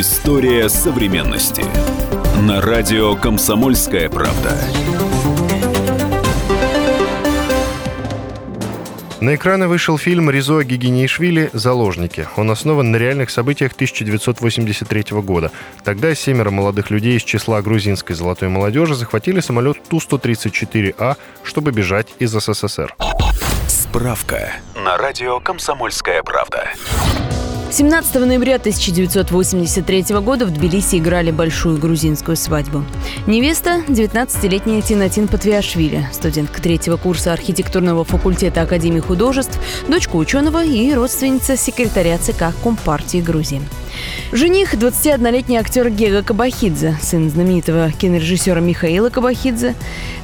История современности. На радио «Комсомольская правда». На экраны вышел фильм Ризо Гигинейшвили «Заложники». Он основан на реальных событиях 1983 года. Тогда семеро молодых людей из числа грузинской золотой молодежи захватили самолет Ту-134А, чтобы бежать из СССР. Справка на радио «Комсомольская правда». 17 ноября 1983 года в Тбилиси играли большую грузинскую свадьбу. Невеста – 19-летняя Тинатин Патвиашвили, студентка третьего курса архитектурного факультета Академии художеств, дочка ученого и родственница секретаря ЦК Компартии Грузии. Жених – 21-летний актер Гега Кабахидзе, сын знаменитого кинорежиссера Михаила Кабахидзе,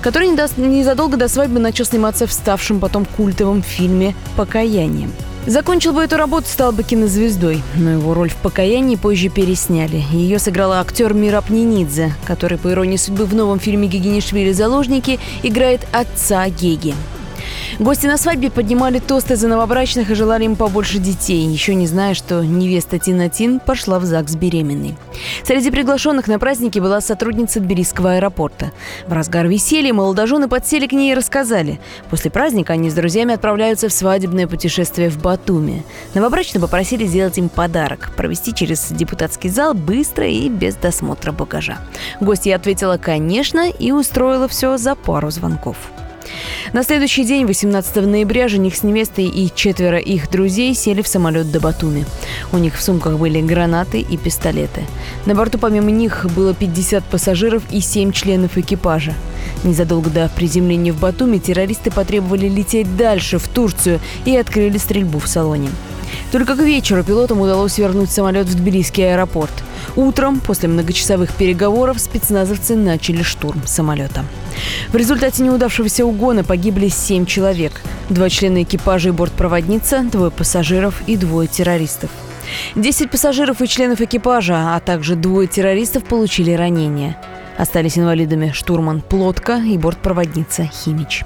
который незадолго до свадьбы начал сниматься в ставшем потом культовом фильме «Покаяние». Закончил бы эту работу, стал бы кинозвездой, но его роль в «Покаянии» позже пересняли. Ее сыграл актер Мираб Нинидзе, который, по иронии судьбы, в новом фильме Гигинишвили «Заложники» играет отца Геги. Гости на свадьбе поднимали тосты за новобрачных и желали им побольше детей, еще не зная, что невеста Тина Тин пошла в ЗАГС беременной. Среди приглашенных на праздники была сотрудница Тбилисского аэропорта. В разгар веселья молодожены подсели к ней и рассказали. После праздника они с друзьями отправляются в свадебное путешествие в Батуми. Новобрачные попросили сделать им подарок – провести через депутатский зал быстро и без досмотра багажа. Гостья ответила «конечно» и устроила все за пару звонков. На следующий день, 18 ноября, жених с невестой и четверо их друзей сели в самолет до Батуми. У них в сумках были гранаты и пистолеты. На борту помимо них было 50 пассажиров и 7 членов экипажа. Незадолго до приземления в Батуми террористы потребовали лететь дальше, в Турцию, и открыли стрельбу в салоне. Только к вечеру пилотам удалось вернуть самолет в Тбилисский аэропорт. Утром, после многочасовых переговоров, спецназовцы начали штурм самолета. В результате неудавшегося угона погибли семь человек. Два члена экипажа и бортпроводница, двое пассажиров и двое террористов. Десять пассажиров и членов экипажа, а также двое террористов получили ранения. Остались инвалидами штурман Плотка и бортпроводница Химич.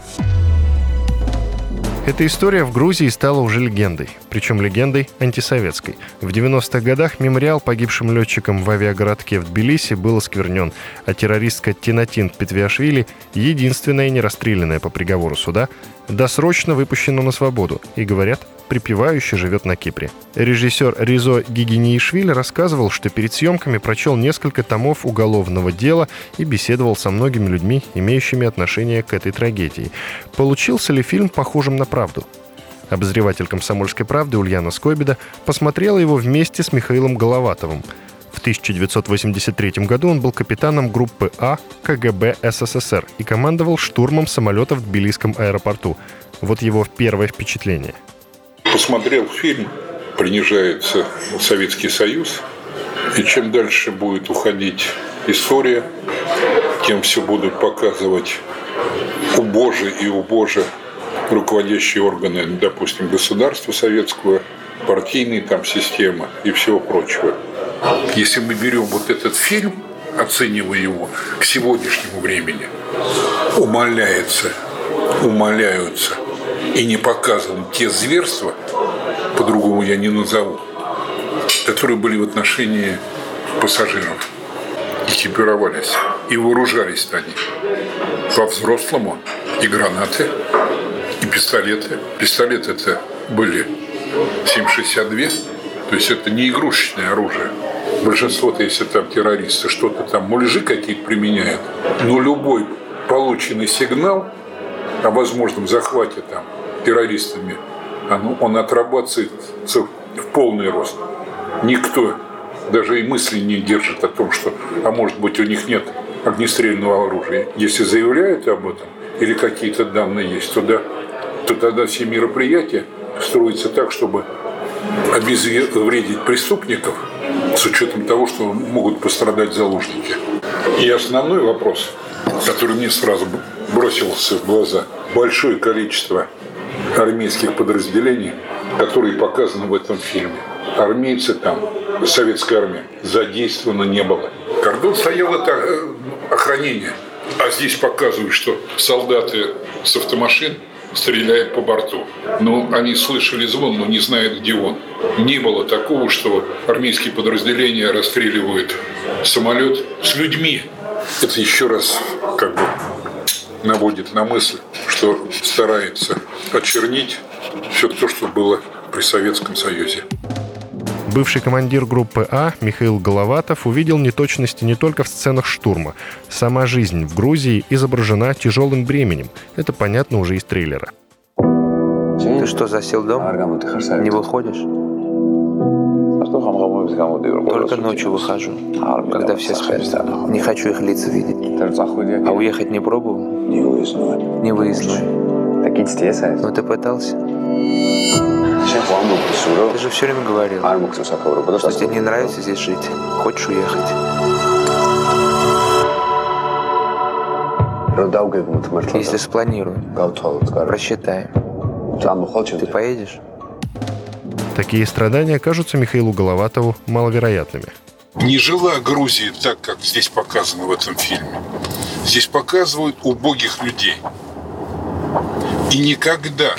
Эта история в Грузии стала уже легендой, причем легендой антисоветской. В 90-х годах мемориал погибшим летчикам в авиагородке в Тбилиси был осквернен, а террористка Тинатин Петвиашвили, единственная не расстрелянная по приговору суда, досрочно выпущена на свободу и, говорят, припевающе живет на Кипре. Режиссер Ризо Гигиниишвили рассказывал, что перед съемками прочел несколько томов уголовного дела и беседовал со многими людьми, имеющими отношение к этой трагедии. Получился ли фильм похожим на правду? Обозреватель «Комсомольской правды» Ульяна Скобида посмотрела его вместе с Михаилом Головатовым. В 1983 году он был капитаном группы А КГБ СССР и командовал штурмом самолета в Тбилисском аэропорту. Вот его первое впечатление – посмотрел фильм, принижается Советский Союз, и чем дальше будет уходить история, тем все будут показывать убоже и убоже руководящие органы, допустим, государства советского, партийные там системы и всего прочего. Если мы берем вот этот фильм, оценивая его к сегодняшнему времени, умаляется, умаляются и не показаны те зверства, по-другому я не назову, которые были в отношении пассажиров. Экипировались и вооружались они по-взрослому. И гранаты, пистолеты. Пистолеты это были 7,62, то есть это не игрушечное оружие. Большинство-то, если там террористы что-то там, мульжи какие-то применяют, но любой полученный сигнал о возможном захвате там террористами, он отрабатывается в полный рост. Никто даже и мысли не держит о том, что, а может быть, у них нет огнестрельного оружия. Если заявляют об этом или какие-то данные есть, то, да, то тогда все мероприятия строятся так, чтобы обезвредить преступников с учетом того, что могут пострадать заложники. И основной вопрос, который мне сразу бросился в глаза, большое количество армейских подразделений, которые показаны в этом фильме. Армейцы там, советская армия, задействовано не было. Кордон стоял это охранение. А здесь показывают, что солдаты с автомашин стреляет по борту. Но они слышали звон, но не знают, где он. Не было такого, что армейские подразделения расстреливают самолет с людьми. Это еще раз как бы наводит на мысль, что старается очернить все то, что было при Советском Союзе. Бывший командир группы А Михаил Головатов увидел неточности не только в сценах штурма. Сама жизнь в Грузии изображена тяжелым бременем. Это понятно уже из трейлера. Ты что, засел дома? Не выходишь? Только ночью выхожу, когда все спят. Не хочу их лица видеть. А уехать не пробовал? Не выездной. Ну ты пытался? Ты же все время говорил, что тебе не нравится здесь жить. Хочешь уехать. Если спланируем, просчитаем, ты поедешь? Такие страдания кажутся Михаилу Головатову маловероятными. Не жила Грузия так, как здесь показано в этом фильме. Здесь показывают убогих людей. И никогда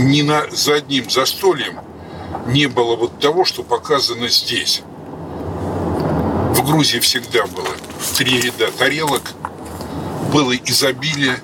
ни на, за одним застольем не было вот того, что показано здесь. В Грузии всегда было три ряда тарелок, было изобилие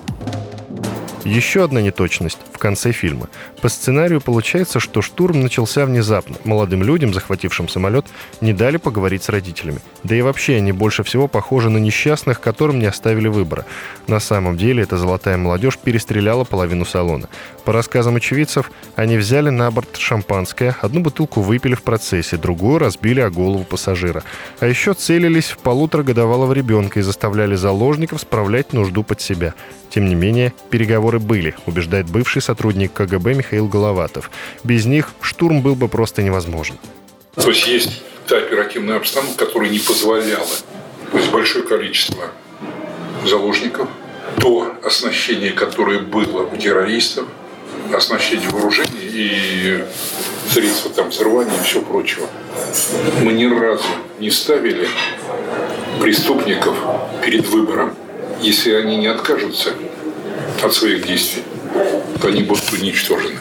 еще одна неточность в конце фильма. По сценарию получается, что штурм начался внезапно. Молодым людям, захватившим самолет, не дали поговорить с родителями. Да и вообще они больше всего похожи на несчастных, которым не оставили выбора. На самом деле эта золотая молодежь перестреляла половину салона. По рассказам очевидцев, они взяли на борт шампанское, одну бутылку выпили в процессе, другую разбили о голову пассажира. А еще целились в полуторагодовалого ребенка и заставляли заложников справлять нужду под себя. Тем не менее, переговоры были, убеждает бывший сотрудник КГБ Михаил Головатов. Без них штурм был бы просто невозможен. То есть есть та оперативная обстановка, которая не позволяла. То есть большое количество заложников, то оснащение, которое было у террористов, оснащение вооружений и средства там взрывания и все прочего. Мы ни разу не ставили преступников перед выбором – если они не откажутся от своих действий, то они будут уничтожены.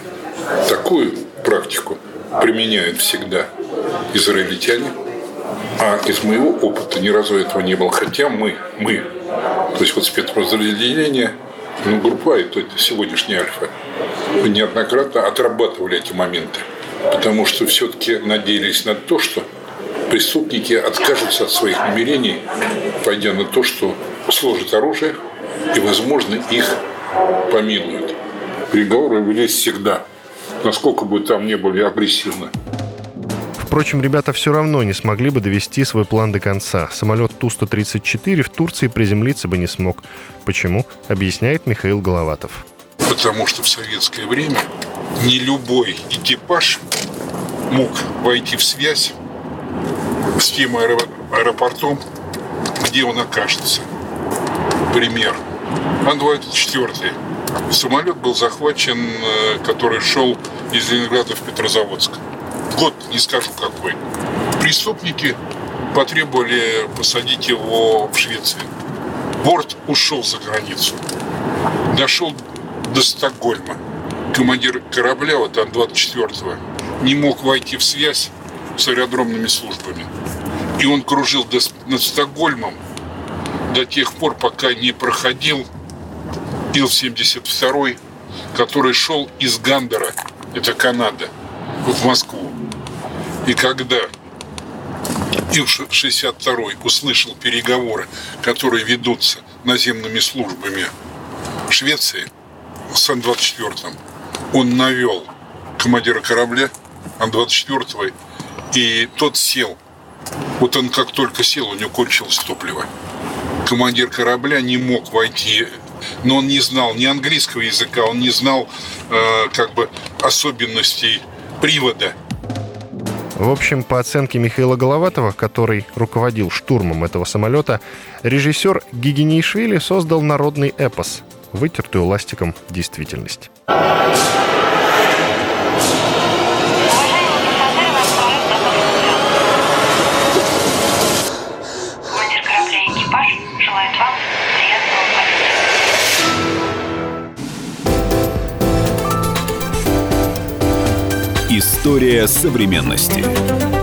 Такую практику применяют всегда израильтяне, а из моего опыта ни разу этого не было. Хотя мы, мы, то есть вот спецподразделение, ну, группа, это сегодняшняя Альфа, неоднократно отрабатывали эти моменты. Потому что все-таки надеялись на то, что преступники откажутся от своих намерений, пойдя на то, что сложат оружие и, возможно, их помилуют. Переговоры велись всегда, насколько бы там не были агрессивны. Впрочем, ребята все равно не смогли бы довести свой план до конца. Самолет Ту-134 в Турции приземлиться бы не смог. Почему? Объясняет Михаил Головатов. Потому что в советское время не любой экипаж мог войти в связь с тем аэропортом, где он окажется. Пример. Ан-24. Самолет был захвачен, э, который шел из Ленинграда в Петрозаводск. Год, не скажу какой. Преступники потребовали посадить его в Швеции. Борт ушел за границу. Дошел до Стокгольма. Командир корабля, вот Ан-24, не мог войти в связь с аэродромными службами. И он кружил до, над Стокгольмом до тех пор, пока не проходил Ил-72, который шел из Гандера, это Канада, в Москву. И когда Ил-62 услышал переговоры, которые ведутся наземными службами Швеции с Ан-24, он навел командира корабля Ан-24, и тот сел вот он как только сел, у него кончилось топливо. Командир корабля не мог войти, но он не знал ни английского языка, он не знал э, как бы особенностей привода. В общем, по оценке Михаила Головатова, который руководил штурмом этого самолета, режиссер Гигинишвили создал народный эпос, вытертую ластиком действительность. История современности.